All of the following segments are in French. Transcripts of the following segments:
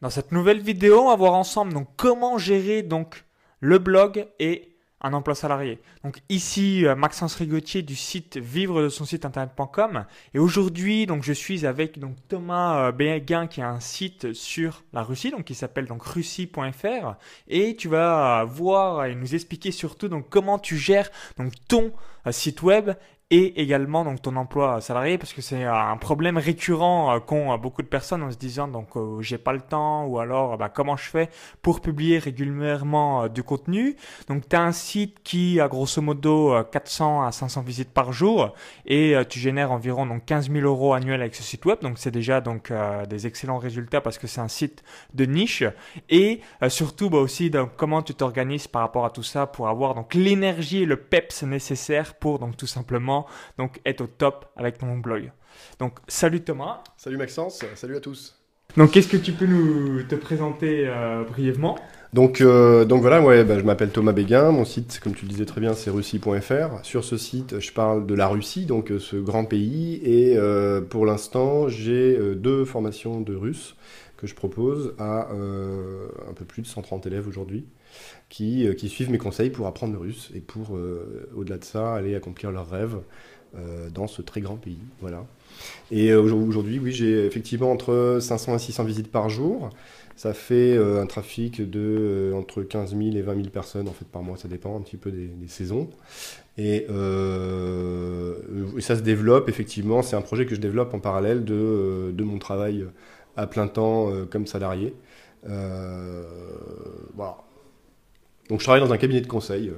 Dans cette nouvelle vidéo, on va voir ensemble comment gérer donc le blog et un emploi salarié. Donc ici euh, Maxence Rigotier du site vivre de son site internet.com et aujourd'hui donc je suis avec donc Thomas euh, Béguin qui a un site sur la Russie donc qui s'appelle donc russie.fr et tu vas voir et nous expliquer surtout donc comment tu gères donc ton euh, site web et également donc ton emploi salarié parce que c'est un problème récurrent euh, qu'ont euh, beaucoup de personnes en se disant donc euh, j'ai pas le temps ou alors bah, comment je fais pour publier régulièrement du contenu? Donc tu as un site qui a grosso modo 400 à 500 visites par jour et tu génères environ donc 15 000 euros annuels avec ce site web. Donc c'est déjà donc des excellents résultats parce que c'est un site de niche. Et surtout bah, aussi donc, comment tu t'organises par rapport à tout ça pour avoir donc l'énergie et le peps nécessaire pour donc tout simplement donc être au top avec ton blog. Donc salut Thomas. Salut Maxence, salut à tous. Donc qu'est-ce que tu peux nous te présenter euh, brièvement? Donc, euh, donc voilà, ouais, bah, je m'appelle Thomas Béguin, mon site, comme tu le disais très bien, c'est russie.fr. Sur ce site, je parle de la Russie, donc euh, ce grand pays, et pour l'instant, j'ai deux formations de russe que je propose à un peu plus de 130 élèves aujourd'hui. Euh, qui, suivent mes conseils pour apprendre le russe et pour, euh, au-delà de ça, aller accomplir leurs rêves euh, dans ce très grand pays. Voilà. Et aujourd'hui, oui, j'ai effectivement entre 500 et 600 visites par jour. Ça fait un trafic de entre 15 000 et 20 000 personnes en fait par mois, ça dépend un petit peu des, saisons. Et, ça se développe effectivement, c'est un projet que je développe en parallèle de, de mon travail à plein temps comme salarié. voilà. Donc je travaille dans un cabinet de conseil.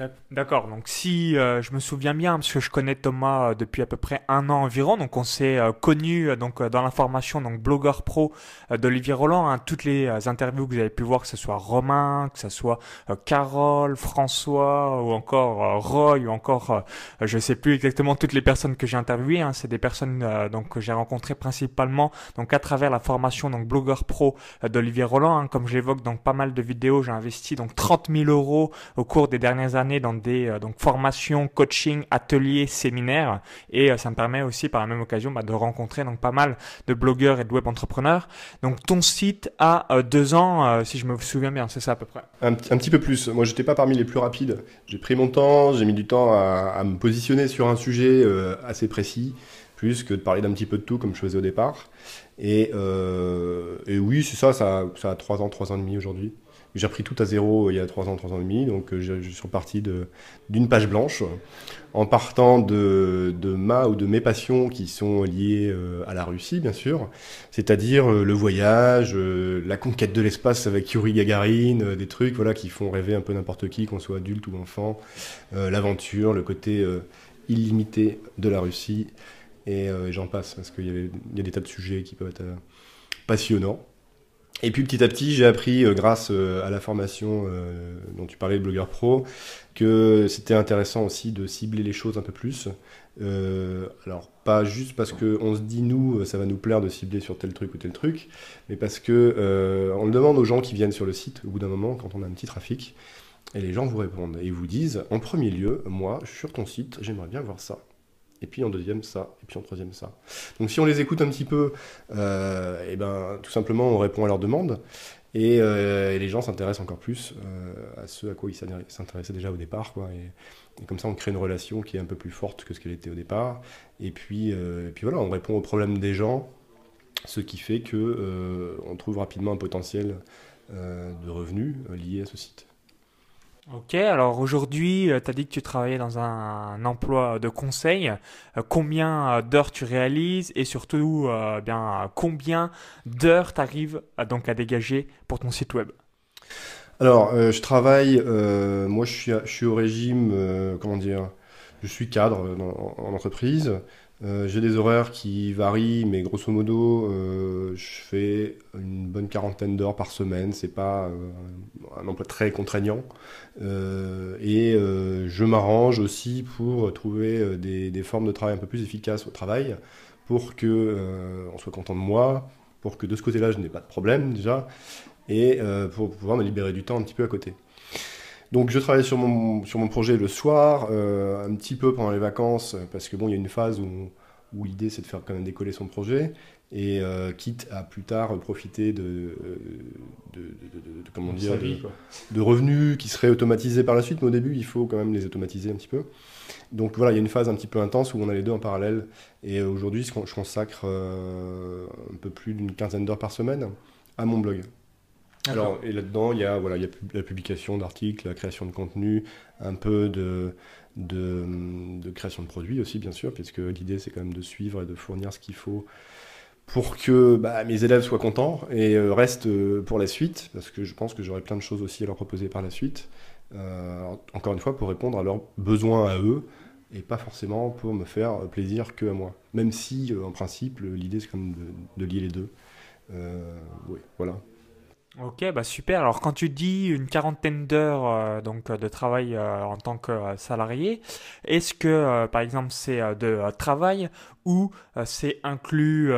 Euh, D'accord, donc si euh, je me souviens bien, parce que je connais Thomas euh, depuis à peu près un an environ, donc on s'est euh, connu donc dans l'information donc blogueur pro d'Olivier Roland, hein, toutes les interviews que vous avez pu voir, que ce soit Romain, que ce soit Carole, François ou encore Roy ou encore je sais plus exactement toutes les personnes que j'ai interviewées, hein, c'est des personnes donc que j'ai rencontrées principalement donc à travers la formation donc blogueur pro d'Olivier Roland, hein, comme je l'évoque dans pas mal de vidéos, j'ai investi donc 30 000 euros au cours des dernières années dans des euh, donc formations, coaching, ateliers, séminaires et euh, ça me permet aussi par la même occasion bah, de rencontrer donc pas mal de blogueurs et de web entrepreneurs. Donc ton site a euh, deux ans, si je me souviens bien, c'est ça à peu près. Un, petit peu plus. Moi, j'étais pas parmi les plus rapides. J'ai pris mon temps, j'ai mis du temps à, me positionner sur un sujet assez précis, plus que de parler d'un petit peu de tout comme je faisais au départ. Et, et oui, c'est ça, ça, ça a trois ans, trois ans et demi aujourd'hui. J'ai repris tout à zéro il y a trois ans, trois ans et demi, donc euh, je, suis reparti d'une page blanche en partant de, ma ou de mes passions qui sont liées euh, à la Russie, bien sûr, c'est-à-dire euh, le voyage, la conquête de l'espace avec Yuri Gagarin, des trucs voilà qui font rêver un peu n'importe qui, qu'on soit adulte ou enfant, l'aventure, le côté illimité de la Russie, et j'en passe parce qu'il y, a des tas de sujets qui peuvent être passionnants. Et puis petit à petit, j'ai appris, euh, grâce euh, à la formation euh, dont tu parlais, blogueur pro, que c'était intéressant aussi de cibler les choses un peu plus. alors pas juste parce qu'on se dit nous, ça va nous plaire de cibler sur tel truc ou tel truc, mais parce que on le demande aux gens qui viennent sur le site au bout d'un moment quand on a un petit trafic, et les gens vous répondent et vous disent en premier lieu, moi, sur ton site, j'aimerais bien voir ça et puis en deuxième ça, et puis en troisième ça. Donc si on les écoute un petit peu, et euh, eh ben, tout simplement on répond à leurs demandes, et, euh, les gens s'intéressent encore plus euh, à ce à quoi ils s'intéressaient déjà au départ. Quoi, et, comme ça on crée une relation qui est un peu plus forte que ce qu'elle était au départ. Et puis, et puis voilà, on répond aux problèmes des gens, ce qui fait que on trouve rapidement un potentiel de revenus lié à ce site. Ok, alors aujourd'hui, euh, tu as dit que tu travaillais dans un, emploi de conseil. Euh, combien euh, d'heures tu réalises et surtout, bien, combien d'heures tu arrives donc à dégager pour ton site web? Alors, je travaille, moi je suis, je suis au régime, comment dire, je suis cadre en entreprise. Euh, j'ai des horaires qui varient, mais grosso modo, euh, je fais une bonne quarantaine d'heures par semaine. C'est pas euh, un emploi très contraignant. et je m'arrange aussi pour trouver des, des, formes de travail un peu plus efficaces au travail, pour que on soit content de moi, pour que de ce côté-là, je n'ai pas de problème déjà, et pour pouvoir me libérer du temps un petit peu à côté. Donc je travaille sur mon, sur mon projet le soir, euh, un petit peu pendant les vacances, parce que bon, il y a une phase où où l'idée c'est de faire quand même décoller son projet et euh, quitte à plus tard profiter de, euh, de, comment dire de, revenus qui seraient automatisés par la suite mais au début il faut quand même les automatiser un petit peu. Donc voilà il y a une phase un petit peu intense où on a les deux en parallèle et aujourd'hui je consacre euh, un peu plus d'une quinzaine d'heures par semaine à mon blog alors et là-dedans il y a voilà il y a la publication d'articles la création de contenu un peu de de, de, création de produits aussi, bien sûr, puisque l'idée c'est quand même de suivre et de fournir ce qu'il faut pour que bah, mes élèves soient contents et euh, restent euh, pour la suite, parce que je pense que j'aurai plein de choses aussi à leur proposer par la suite. Euh, encore une fois, pour répondre à leurs besoins à eux, et pas forcément pour me faire plaisir que à moi. Même si, en principe, l'idée c'est quand même de, lier les deux. oui, voilà. Ok, bah super. Alors quand tu dis une quarantaine d'heures euh, donc de travail euh, en tant que euh, salarié, est-ce que par exemple c'est de travail ou c'est inclus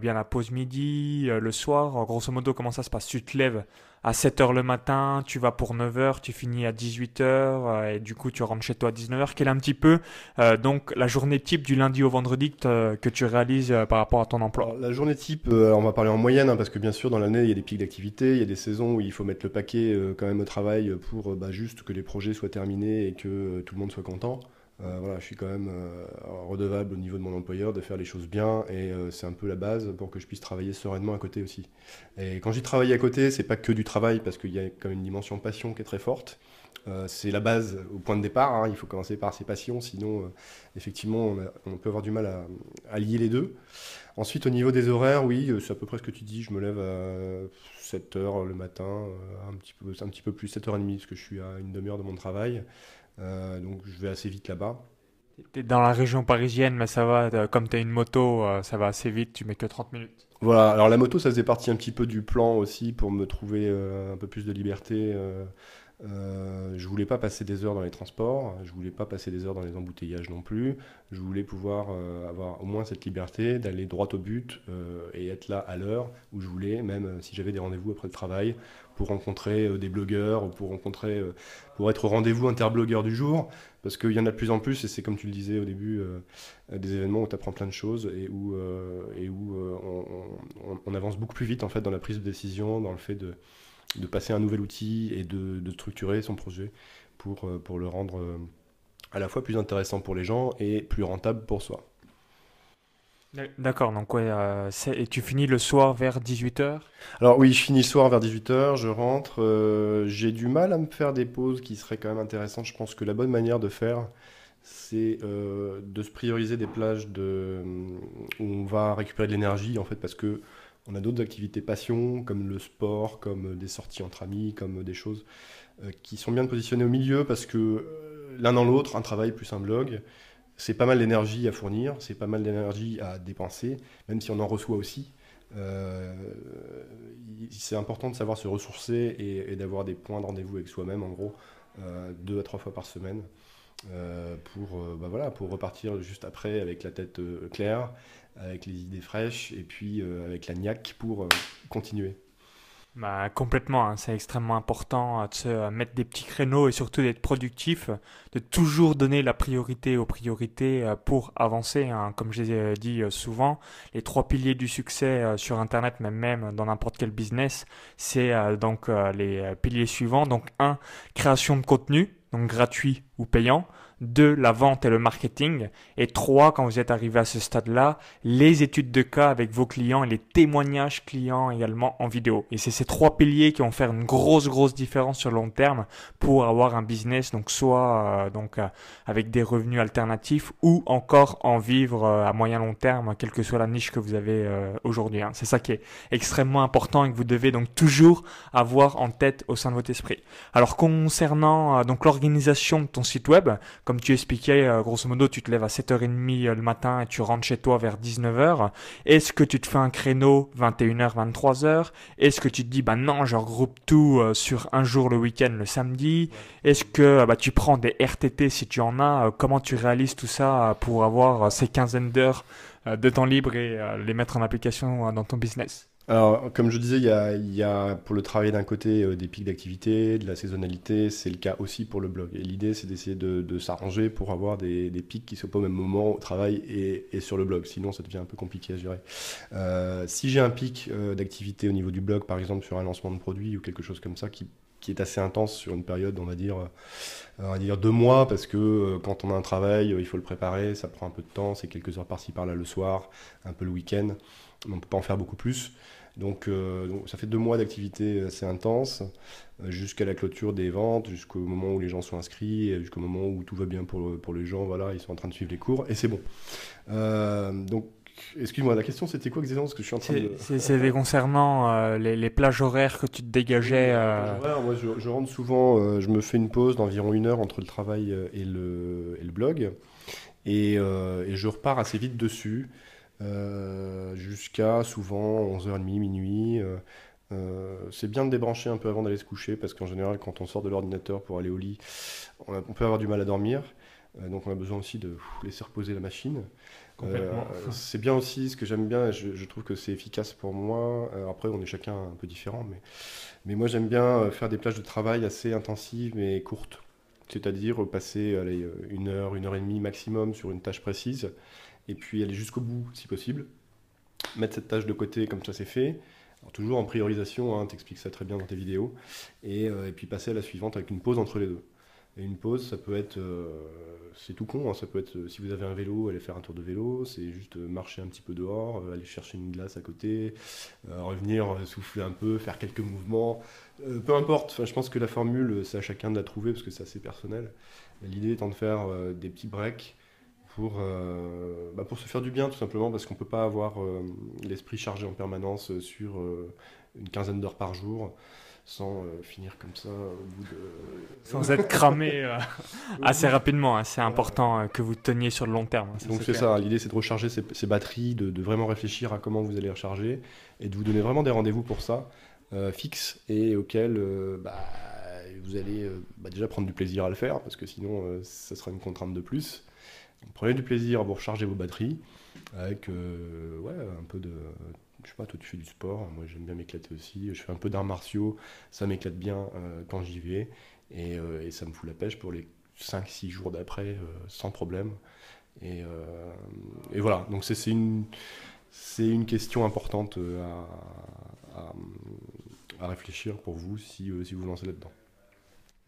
bien la pause midi, le soir? Grosso modo, comment ça se passe? Tu te lèves à 7h le matin, tu vas pour 9h, tu finis à 18h euh, et du coup tu rentres chez toi à 19h. Quelle est un petit peu euh, donc la journée type du lundi au vendredi que, tu réalises euh, par rapport à ton emploi? La journée type, on va parler en moyenne hein, parce que bien sûr dans l'année il y a des pics d'activité, il y a des saisons où il faut mettre le paquet quand même au travail pour bah, juste que les projets soient terminés et que tout le monde soit content. Euh, voilà, je suis quand même euh, redevable au niveau de mon employeur de faire les choses bien et euh, c'est un peu la base pour que je puisse travailler sereinement à côté aussi. Et quand j'y travaille à côté, c'est pas que du travail parce qu'il y a quand même une dimension passion qui est très forte. c'est la base au point de départ. Hein. il faut commencer par ses passions, sinon effectivement on, peut avoir du mal à, lier les deux. Ensuite, au niveau des horaires, oui, c'est à peu près ce que tu dis. Je me lève à 7h le matin, un, petit peu, un petit peu plus, 7h30, parce que je suis à une demi-heure de mon travail. Euh, donc je vais assez vite là-bas. Tu es dans la région parisienne, mais ça va, comme tu as une moto, euh, ça va assez vite, tu mets que 30 minutes. Voilà, alors la moto, ça faisait partie un petit peu du plan aussi pour me trouver euh, un peu plus de liberté. Euh, je voulais pas passer des heures dans les transports, je voulais pas passer des heures dans les embouteillages non plus. Je voulais pouvoir avoir au moins cette liberté d'aller droit au but et être là à l'heure où je voulais, même si j'avais des rendez-vous après le travail, pour rencontrer euh, des blogueurs ou pour rencontrer, euh, pour être au rendez-vous interblogueur du jour, parce qu'il y en a de plus en plus et c'est comme tu le disais au début, euh, des événements où tu apprends plein de choses et où, et où on, avance beaucoup plus vite en fait dans la prise de décision, dans le fait de, de passer un nouvel outil et de, de structurer son projet pour, pour le rendre à la fois plus intéressant pour les gens et plus rentable pour soi. D'accord, donc ouais, euh, et tu finis le soir vers 18h Alors oui, je finis le soir vers 18h, je rentre, euh, j'ai du mal à me faire des pauses qui seraient quand même intéressantes. Je pense que la bonne manière de faire, c'est euh, de se prioriser des plages de, où on va récupérer de l'énergie, en fait, parce que on a d'autres activités passion, comme le sport, comme des sorties entre amis, comme des choses qui sont bien positionnées au milieu, parce que l'un dans l'autre, un travail plus un blog, c'est pas mal d'énergie à fournir, c'est pas mal d'énergie à dépenser, même si on en reçoit aussi. Euh, c'est important de savoir se ressourcer et, d'avoir des points de rendez-vous avec soi-même, en gros, euh, deux à trois fois par semaine, euh, pour, bah pour repartir juste après avec la tête claire, avec les idées fraîches, et puis avec la niaque pour continuer. Bah, complètement, hein. c'est extrêmement important euh, de se euh, mettre des petits créneaux et surtout d'être productif, de toujours donner la priorité aux priorités euh, pour avancer. Hein. Comme je l'ai dit souvent, les trois piliers du succès sur Internet, mais même dans n'importe quel business, c'est donc les piliers suivants. Donc un, création de contenu, donc gratuit ou payant. 2. La vente et le marketing. Et 3. Quand vous êtes arrivé à ce stade-là, les études de cas avec vos clients et les témoignages clients également en vidéo. Et c'est ces trois piliers qui vont faire une grosse, grosse différence sur le long terme pour avoir un business, donc soit euh, donc euh, avec des revenus alternatifs ou encore en vivre euh, à moyen long terme, quelle que soit la niche que vous avez aujourd'hui. Hein. C'est ça qui est extrêmement important et que vous devez donc toujours avoir en tête au sein de votre esprit. Alors concernant donc l'organisation de ton site web, comme tu expliquais, euh, grosso modo, tu te lèves à 7h30 euh, le matin et tu rentres chez toi vers 19h. Est-ce que tu te fais un créneau 21h, 23h Est-ce que tu te dis, bah non, je regroupe tout euh, sur un jour le week-end, le samedi? Est-ce que bah, tu prends des RTT si tu en as? Comment tu réalises tout ça pour avoir ces quinzaines d'heures de temps libre et les mettre en application dans ton business? Alors, comme je disais, il y a, pour le travail d'un côté euh, des pics d'activité, de la saisonnalité, c'est le cas aussi pour le blog. Et l'idée, c'est d'essayer de, s'arranger pour avoir des, pics qui ne soient pas au même moment au travail et, sur le blog. Sinon, ça devient un peu compliqué à gérer. Euh, si j'ai un pic euh, d'activité au niveau du blog, par exemple sur un lancement de produit ou quelque chose comme ça qui, est assez intense sur une période, on va dire, on va dire deux mois, parce que quand on a un travail, il faut le préparer, ça prend un peu de temps, c'est quelques heures par-ci par-là le soir, un peu le week-end, on ne peut pas en faire beaucoup plus. Donc, euh, donc, ça fait deux mois d'activité assez intense, euh, jusqu'à la clôture des ventes, jusqu'au moment où les gens sont inscrits, jusqu'au moment où tout va bien pour, pour les gens, voilà, ils sont en train de suivre les cours, et c'est bon. Euh, donc, excuse-moi, la question c'était quoi exactement Parce que je suis en train de... C'était concernant euh, les, les, plages horaires que tu te dégageais. Euh... Horaires, moi, je, je, rentre souvent, euh, je me fais une pause d'environ une heure entre le travail et le, et le blog, et, et je repars assez vite dessus. Euh, jusqu'à souvent 11h30, minuit. Euh, euh, c'est bien de débrancher un peu avant d'aller se coucher parce qu'en général, quand on sort de l'ordinateur pour aller au lit, on, a, on, peut avoir du mal à dormir. donc on a besoin aussi de pff, laisser reposer la machine. c'est bien aussi ce que j'aime bien, je, je, trouve que c'est efficace pour moi. après, on est chacun un peu différent, mais, mais moi j'aime bien faire des plages de travail assez intensives mais courtes. C'est-à-dire passer allez, une heure, une heure et demie maximum sur une tâche précise et puis aller jusqu'au bout si possible. Mettre cette tâche de côté comme ça c'est fait. Alors, toujours en priorisation, hein, tu expliques ça très bien dans tes vidéos. Et, euh, puis passer à la suivante avec une pause entre les deux. Et une pause, ça peut être, euh, c'est tout con, hein, ça peut être, si vous avez un vélo, aller faire un tour de vélo, c'est juste marcher un petit peu dehors, euh, aller chercher une glace à côté, euh, revenir souffler un peu, faire quelques mouvements, euh, peu importe, je pense que la formule, c'est à chacun de la trouver parce que c'est assez personnel. L'idée étant de faire des petits breaks pour, euh, bah pour se faire du bien tout simplement parce qu'on ne peut pas avoir euh, l'esprit chargé en permanence sur euh, une quinzaine d'heures par jour sans finir comme ça au bout de... Sans être cramé assez rapidement, hein. c'est important que vous teniez sur le long terme. Ça, Donc c'est ça, l'idée c'est de recharger ces, ces batteries, de, de, vraiment réfléchir à comment vous allez recharger et de vous donner vraiment des rendez-vous pour ça, fixes et auxquels bah, vous allez bah, déjà prendre du plaisir à le faire parce que sinon ça sera une contrainte de plus. Prenez du plaisir à vous recharger vos batteries avec euh, ouais, un peu de. Je sais pas, toi tu fais du sport, moi j'aime bien m'éclater aussi. Je fais un peu d'arts martiaux, ça m'éclate bien euh, quand j'y vais et, euh, et, ça me fout la pêche pour les 5-6 jours d'après sans problème. Et, et voilà, donc c'est une, une question importante à, à, à, réfléchir pour vous si, si vous vous lancez là-dedans.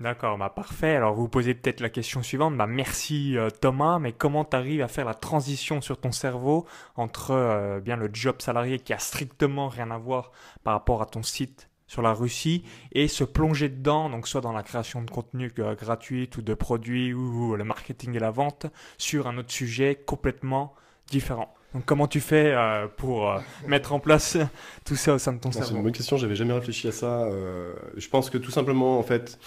D'accord, bah parfait. Alors vous posez peut-être la question suivante. Bah merci euh, Thomas, mais comment tu arrives à faire la transition sur ton cerveau entre euh, bien le job salarié qui a strictement rien à voir par rapport à ton site sur la Russie et se plonger dedans, donc soit dans la création de contenu euh, gratuit ou de produits ou, ou le marketing et la vente sur un autre sujet complètement différent. Donc comment tu fais euh, pour euh, mettre en place tout ça au sein de ton cerveau C'est une bonne question, j'avais jamais réfléchi à ça. Euh, je pense que tout simplement, en fait,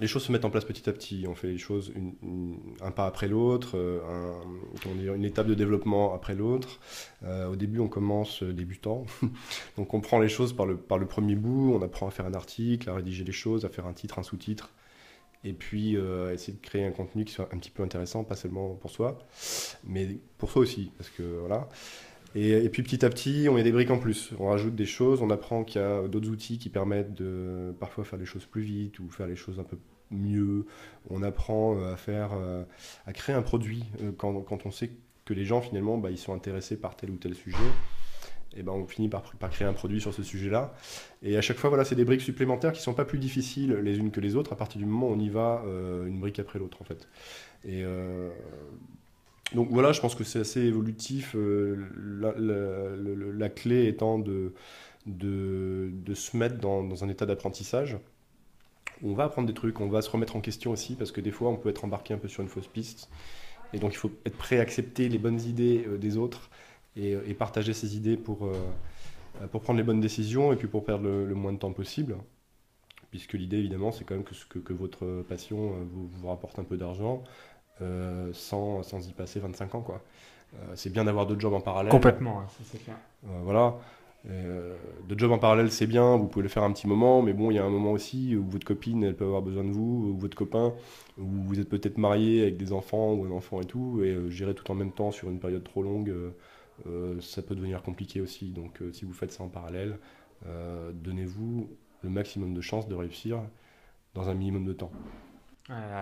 les choses se mettent en place petit à petit. On fait les choses un pas après l'autre, un, une étape de développement après l'autre. Euh, au début, on commence débutant. Donc, on prend les choses par le, par le premier bout. On apprend à faire un article, à rédiger les choses, à faire un titre, un sous-titre. Et puis, euh, essayer de créer un contenu qui soit un petit peu intéressant, pas seulement pour soi, mais pour soi aussi. Parce que voilà. Et, puis petit à petit, on met des briques en plus. On rajoute des choses, on apprend qu'il y a d'autres outils qui permettent de parfois faire les choses plus vite ou faire les choses un peu mieux. On apprend à faire, à créer un produit quand, quand on sait que les gens finalement, bah, ils sont intéressés par tel ou tel sujet. Et ben on finit par, créer un produit sur ce sujet-là. Et à chaque fois, voilà, c'est des briques supplémentaires qui sont pas plus difficiles les unes que les autres à partir du moment où on y va euh, une brique après l'autre en fait. Et euh, donc voilà, je pense que c'est assez évolutif. Euh, la, clé étant de, se mettre dans, un état d'apprentissage. On va apprendre des trucs, on va se remettre en question aussi, parce que des fois, on peut être embarqué un peu sur une fausse piste. Et donc, il faut être prêt à accepter les bonnes idées euh, des autres et, et, partager ces idées pour, euh, pour prendre les bonnes décisions et puis pour perdre le, moins de temps possible. Puisque l'idée, évidemment, c'est quand même que, votre passion euh, vous rapporte un peu d'argent euh, sans, sans, y passer 25 ans. quoi. Euh, c'est bien d'avoir d'autres jobs en parallèle. Complètement, ouais, c'est clair. Euh, voilà. Euh, de job en parallèle, c'est bien, vous pouvez le faire un petit moment, mais bon, il y a un moment aussi où votre copine, elle peut avoir besoin de vous, ou votre copain, où vous êtes peut-être marié avec des enfants ou un enfant et tout, et gérer tout en même temps sur une période trop longue, ça peut devenir compliqué aussi. Donc si vous faites ça en parallèle, donnez-vous le maximum de chances de réussir dans un minimum de temps.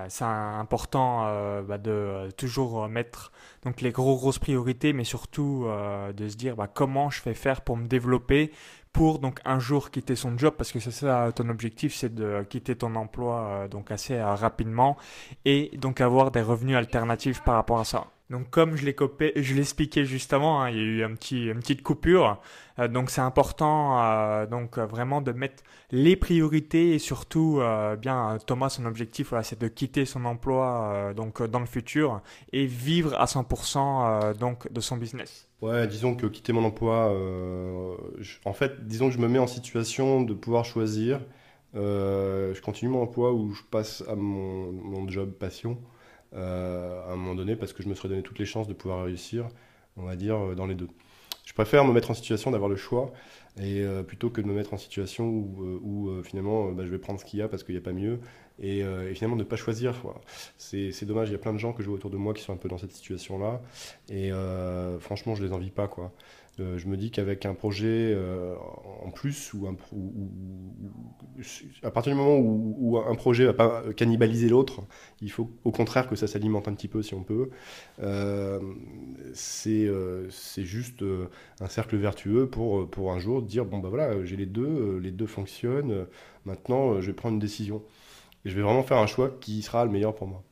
C'est important bah, de toujours mettre donc les gros grosses priorités, mais surtout de se dire bah, comment je fais faire pour me développer, pour donc un jour quitter son job parce que c'est ça ton objectif c'est de quitter ton emploi euh, donc assez euh, rapidement et donc avoir des revenus alternatifs par rapport à ça. Donc comme je l'ai je l'expliquais juste avant, hein, il y a eu un petit, une petite coupure. Euh, donc c'est important euh, donc euh, vraiment de mettre les priorités et surtout bien Thomas son objectif voilà, c'est de quitter son emploi donc dans le futur et vivre à 100% donc de son business. Ouais, disons que quitter mon emploi, en fait, disons que je me mets en situation de pouvoir choisir. je continue mon emploi ou je passe à mon job passion. Euh, à un moment donné parce que je me serais donné toutes les chances de pouvoir réussir, on va dire, euh, dans les deux. Je préfère me mettre en situation d'avoir le choix et euh, plutôt que de me mettre en situation où, finalement bah, je vais prendre ce qu'il y a parce qu'il n'y a pas mieux et, finalement ne pas choisir. C'est dommage, il y a plein de gens que je vois autour de moi qui sont un peu dans cette situation-là et franchement je les envie pas. quoi. Euh, je me dis qu'avec un projet euh, en plus, ou, un, à partir du moment où, un projet va pas cannibaliser l'autre, il faut au contraire que ça s'alimente un petit peu si on peut. Euh, c'est juste un cercle vertueux pour, pour un jour dire bon bah voilà, j'ai les deux, les deux fonctionnent, maintenant je vais prendre une décision. Et je vais vraiment faire un choix qui sera le meilleur pour moi.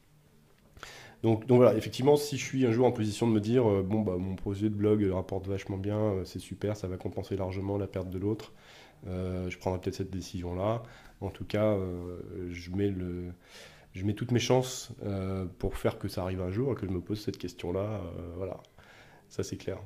Donc, voilà, effectivement, si je suis un jour en position de me dire, euh, bon, bah, mon projet de blog rapporte vachement bien, euh, c'est super, ça va compenser largement la perte de l'autre, euh, je prendrai peut-être cette décision-là. En tout cas, je, mets je mets toutes mes chances pour faire que ça arrive un jour et que je me pose cette question-là. voilà, ça c'est clair.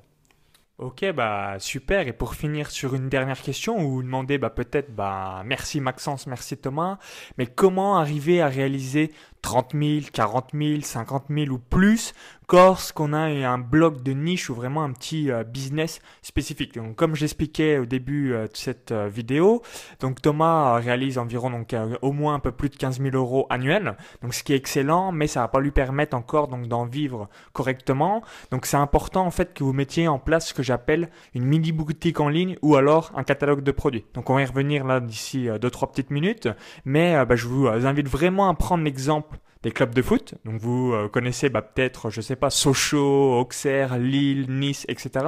Ok, bah super. Et pour finir sur une dernière question, ou demander bah, peut-être, bah, merci Maxence, merci Thomas, mais comment arriver à réaliser 30 000, 40 000, 50 000 ou plus qu'on a un blog de niche ou vraiment un petit euh, business spécifique. Donc, comme j'expliquais au début euh, de cette euh, vidéo, donc Thomas réalise environ donc au moins un peu plus de 15 000 euros annuels. Donc, ce qui est excellent, mais ça va pas lui permettre encore donc d'en vivre correctement. Donc, c'est important en fait que vous mettiez en place ce que j'appelle une mini boutique en ligne ou alors un catalogue de produits. Donc, on va y revenir là d'ici deux trois petites minutes, mais bah, je vous invite vraiment à prendre l'exemple des clubs de foot. Donc vous euh, connaissez bah, peut-être, je sais pas, Sochaux, Auxerre, Lille, Nice, etc.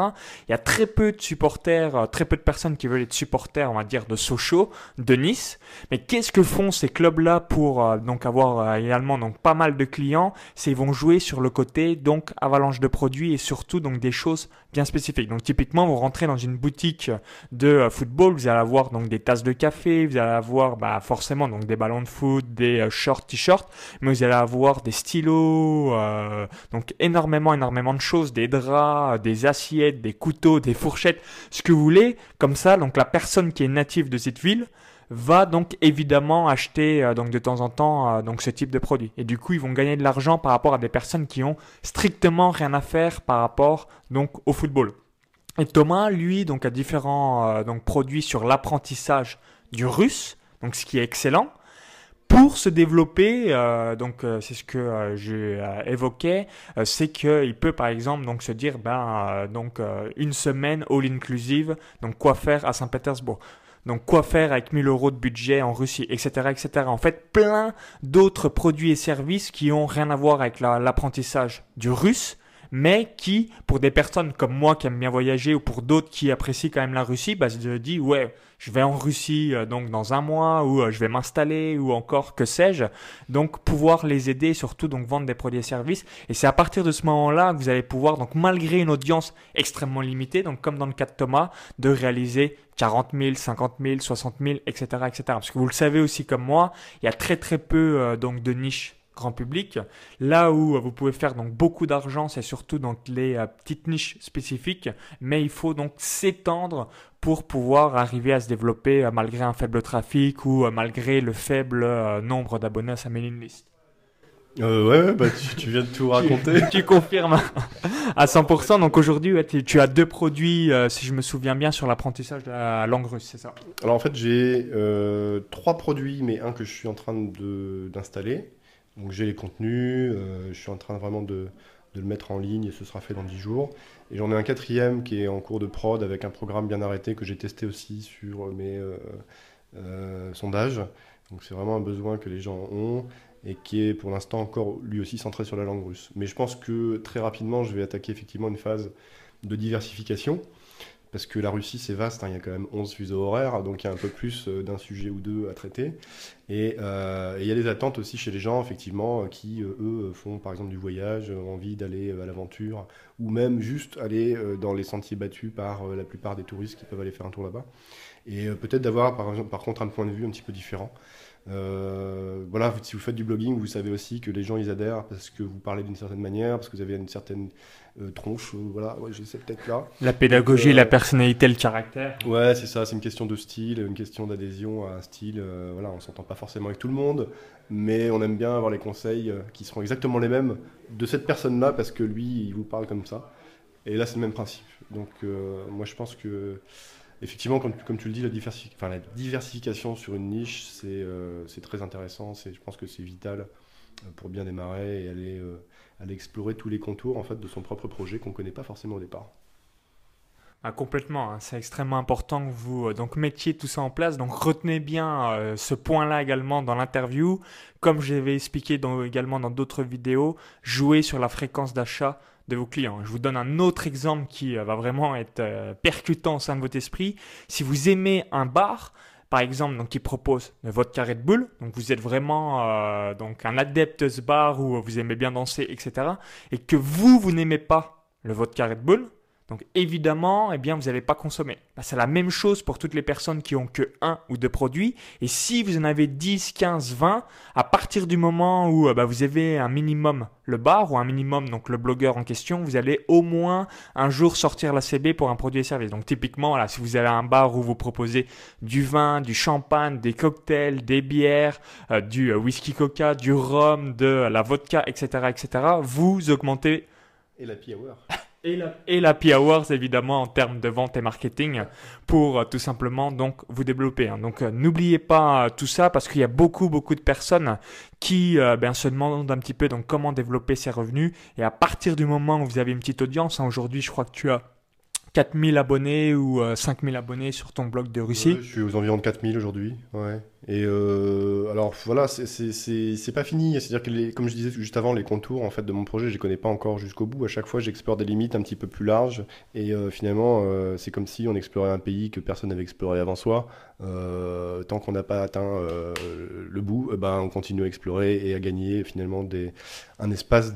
Il y a très peu de supporters, euh, très peu de personnes qui veulent être supporters, on va dire, de Sochaux, de Nice. Mais qu'est-ce que font ces clubs-là pour euh, donc avoir également donc pas mal de clients? C'est ils vont jouer sur le côté donc avalanche de produits et surtout donc des choses bien spécifiques. Donc typiquement, vous rentrez dans une boutique de football, vous allez avoir donc des tasses de café, vous allez avoir bah, forcément donc des ballons de foot, des shorts, t-shirts, mais vous allez avoir des stylos, euh, donc énormément, énormément de choses, des draps, des assiettes, des couteaux, des fourchettes, ce que vous voulez. Comme ça, donc la personne qui est native de cette ville va donc évidemment acheter euh, donc de temps en temps euh, donc ce type de produit. Et du coup, ils vont gagner de l'argent par rapport à des personnes qui ont strictement rien à faire par rapport donc au football. Et Thomas, lui, donc a différents donc produits sur l'apprentissage du russe, donc ce qui est excellent pour se développer, euh, donc euh, c'est ce que euh, j'ai évoqué, c'est qu'il peut par exemple donc se dire ben donc une semaine all inclusive, donc quoi faire à Saint-Pétersbourg? Donc quoi faire avec 1000 euros de budget en Russie, etc., etc. En fait, plein d'autres produits et services qui ont rien à voir avec l'apprentissage du russe, mais qui, pour des personnes comme moi qui aiment bien voyager ou pour d'autres qui apprécient quand même la Russie, bah, se dit ouais, je vais en Russie euh, donc dans un mois ou euh, je vais m'installer ou encore que sais-je. Donc pouvoir les aider, surtout donc vendre des produits et services. Et c'est à partir de ce moment-là que vous allez pouvoir donc malgré une audience extrêmement limitée, donc comme dans le cas de Thomas, de réaliser 40 000, 50 000, 60 000, etc., etc. Parce que vous le savez aussi comme moi, il y a très très peu euh, donc de niches grand public. Là où vous pouvez faire donc beaucoup d'argent, c'est surtout dans les euh, petites niches spécifiques, mais il faut donc s'étendre pour pouvoir arriver à se développer euh, malgré un faible trafic ou euh, malgré le faible nombre d'abonnés à sa mailing list. ouais, bah, tu, viens de tout raconter. tu, confirmes à 100%. Donc aujourd'hui, tu, as deux produits, si je me souviens bien, sur l'apprentissage de la langue russe, c'est ça? Alors en fait, j'ai trois produits, mais un que je suis en train d'installer. Donc j'ai les contenus, euh, je suis en train vraiment de, le mettre en ligne et ce sera fait dans 10 jours. Et j'en ai un quatrième qui est en cours de prod avec un programme bien arrêté que j'ai testé aussi sur mes sondages. Donc c'est vraiment un besoin que les gens ont et qui est pour l'instant encore lui aussi centré sur la langue russe. Mais je pense que très rapidement, je vais attaquer effectivement une phase de diversification, parce que la Russie c'est vaste, hein, il y a quand même 11 fuseaux horaires, donc il y a un peu plus euh, d'un sujet ou deux à traiter. Euh, et, il y a des attentes aussi chez les gens, effectivement, qui, euh, eux, font par exemple du voyage, ont envie d'aller à l'aventure, ou même juste aller dans les sentiers battus par la plupart des touristes qui peuvent aller faire un tour là-bas. Et peut-être d'avoir par, par contre un point de vue un petit peu différent. Voilà, si vous faites du blogging, vous savez aussi que les gens ils adhèrent parce que vous parlez d'une certaine manière, parce que vous avez une certaine euh, tronche. Euh, voilà, ouais, je sais peut-être là. La pédagogie, la personnalité, le caractère. Ouais, c'est ça. C'est une question de style, une question d'adhésion à un style. voilà, on s'entend pas forcément avec tout le monde, mais on aime bien avoir les conseils qui seront exactement les mêmes de cette personne-là parce que lui, il vous parle comme ça. Et là, c'est le même principe. Donc, moi, je pense que effectivement, comme, comme, tu le dis, la, enfin, la, diversification sur une niche, c'est euh, très intéressant. Je pense que c'est vital euh, pour bien démarrer et aller, euh, aller, explorer tous les contours en fait, de son propre projet qu'on ne connaît pas forcément au départ. Ah, complètement, hein. c'est extrêmement important que vous donc mettiez tout ça en place. Donc retenez bien ce point-là également dans l'interview. Comme j'avais expliqué dans, également dans d'autres vidéos, jouez sur la fréquence d'achat de vos clients. Je vous donne un autre exemple qui euh, va vraiment être euh, percutant au sein de votre esprit. Si vous aimez un bar, par exemple, donc, qui propose votre carré de boule, donc vous êtes vraiment euh, donc un adepte de ce bar où vous aimez bien danser, etc., et que vous, vous n'aimez pas le carré de boule, donc évidemment, eh bien, vous n'allez pas consommer. Bah, c'est la même chose pour toutes les personnes qui ont que un ou deux produits. Et si vous en avez 10, 15, 20, à partir du moment où bah, vous avez un minimum le bar ou un minimum donc le blogueur en question, vous allez au moins un jour sortir la CB pour un produit et service. Donc typiquement, là, si vous avez un bar où vous proposez du vin, du champagne, des cocktails, des bières, euh, du euh, whisky coca, du rhum, de la vodka, etc., etc., vous augmentez... Et la hour et la, et la Hours évidemment en termes de vente et marketing pour euh, tout simplement donc vous développer. Hein. Donc euh, n'oubliez pas euh, tout ça parce qu'il y a beaucoup beaucoup de personnes qui ben, se demandent un petit peu donc comment développer ses revenus et à partir du moment où vous avez une petite audience, hein, aujourd'hui je crois que tu as 4000 abonnés ou 5000 euh, abonnés sur ton blog de Russie Je suis aux environs de 4000 aujourd'hui. Ouais. Et euh, alors voilà, c'est pas fini. C'est-à-dire que, comme je disais juste avant, les contours en fait, de mon projet, je les connais pas encore jusqu'au bout. À chaque fois, j'explore des limites un petit peu plus larges. Et euh, finalement, c'est comme si on explorait un pays que personne n'avait exploré avant soi. tant qu'on n'a pas atteint le bout, ben, on continue à explorer et à gagner finalement des, un espace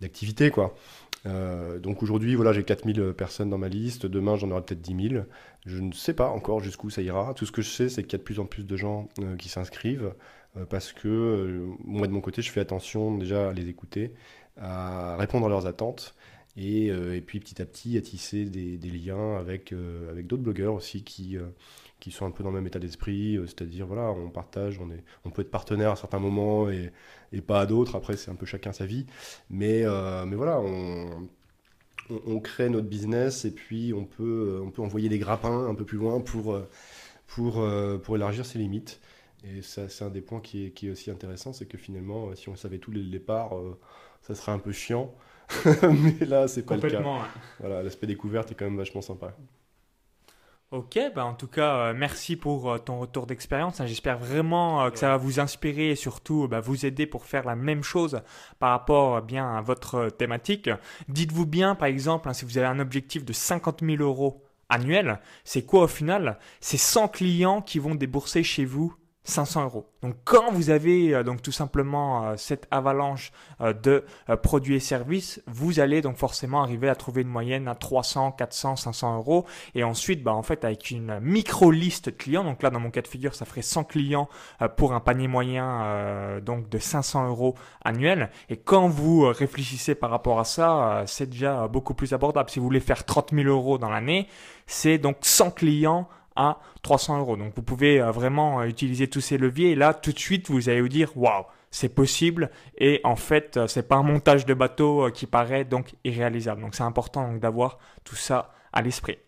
d'activité. quoi. Euh, donc aujourd'hui, voilà, j'ai 4000 personnes dans ma liste. Demain, j'en aurai peut-être 10 000. Je ne sais pas encore jusqu'où ça ira. Tout ce que je sais, c'est qu'il y a de plus en plus de gens euh, qui s'inscrivent euh, parce que moi, de mon côté, je fais attention déjà à les écouter, à répondre à leurs attentes. Et, puis petit à petit à tisser des, liens avec, avec d'autres blogueurs aussi qui, qui sont un peu dans le même état d'esprit, euh, c'est-à-dire voilà, on partage, on, est, on peut être partenaire à certains moments et, et pas à d'autres, après c'est un peu chacun sa vie, mais, euh, mais voilà, on, on, crée notre business et puis on peut, on peut envoyer des grappins un peu plus loin pour, pour, pour élargir ses limites. Et ça, c'est un des points qui est, qui est aussi intéressant, c'est que finalement, si on savait tout dès le départ, euh, ça serait un peu chiant. mais là, c'est pas le cas. Voilà, l'aspect découverte est quand même vachement sympa. Ok, bah en tout cas, euh, merci pour euh, ton retour d'expérience. Hein. J'espère vraiment euh, que ça va vous inspirer et surtout bah, vous aider pour faire la même chose par rapport bien à votre thématique. Dites-vous bien, par exemple, hein, si vous avez un objectif de 50 000 euros annuel, c'est quoi au final? C'est 100 clients qui vont débourser chez vous 500 euros. Donc quand vous avez euh, donc tout simplement euh, cette avalanche euh, de produits et services, vous allez donc forcément arriver à trouver une moyenne à 300, 400, 500 euros. Et ensuite, bah, en fait, avec une micro liste de clients, donc là dans mon cas de figure, ça ferait 100 clients pour un panier moyen donc de 500 euros annuel. Et quand vous réfléchissez par rapport à ça, c'est déjà beaucoup plus abordable. Si vous voulez faire 30 000 euros dans l'année, c'est donc 100 clients à 300 euros. Donc vous pouvez euh, vraiment euh, utiliser tous ces leviers là tout de suite vous allez vous dire waouh c'est possible et en fait euh, c'est pas un montage de bateau qui paraît donc irréalisable. Donc c'est important d'avoir tout ça à l'esprit.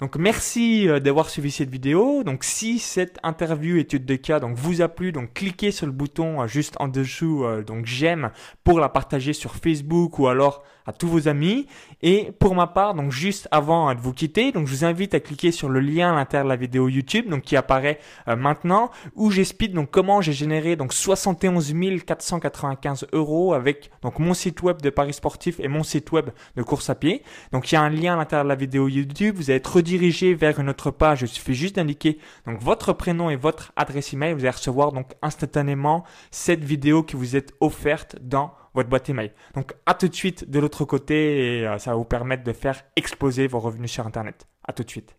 Donc merci euh, d'avoir suivi cette vidéo. Donc si cette interview étude de cas donc vous a plu, donc cliquez sur le bouton euh, juste en dessous euh, donc j'aime pour la partager sur Facebook ou alors à tous vos amis. Et pour ma part, donc juste avant de vous quitter, donc je vous invite à cliquer sur le lien à l'intérieur de la vidéo YouTube, donc qui apparaît maintenant, où j'explique donc comment j'ai généré donc 71 495 euros avec donc mon site web de paris sportif et mon site web de course à pied. Donc il y a un lien à l'intérieur de la vidéo YouTube. Vous allez être redirigé vers une autre page. Il suffit juste d'indiquer donc votre prénom et votre adresse email. Vous allez recevoir donc instantanément cette vidéo qui vous est offerte dans votre boîte email. Donc à tout de suite de l'autre côté et euh, ça va vous permettre de faire exploser vos revenus sur Internet. À tout de suite.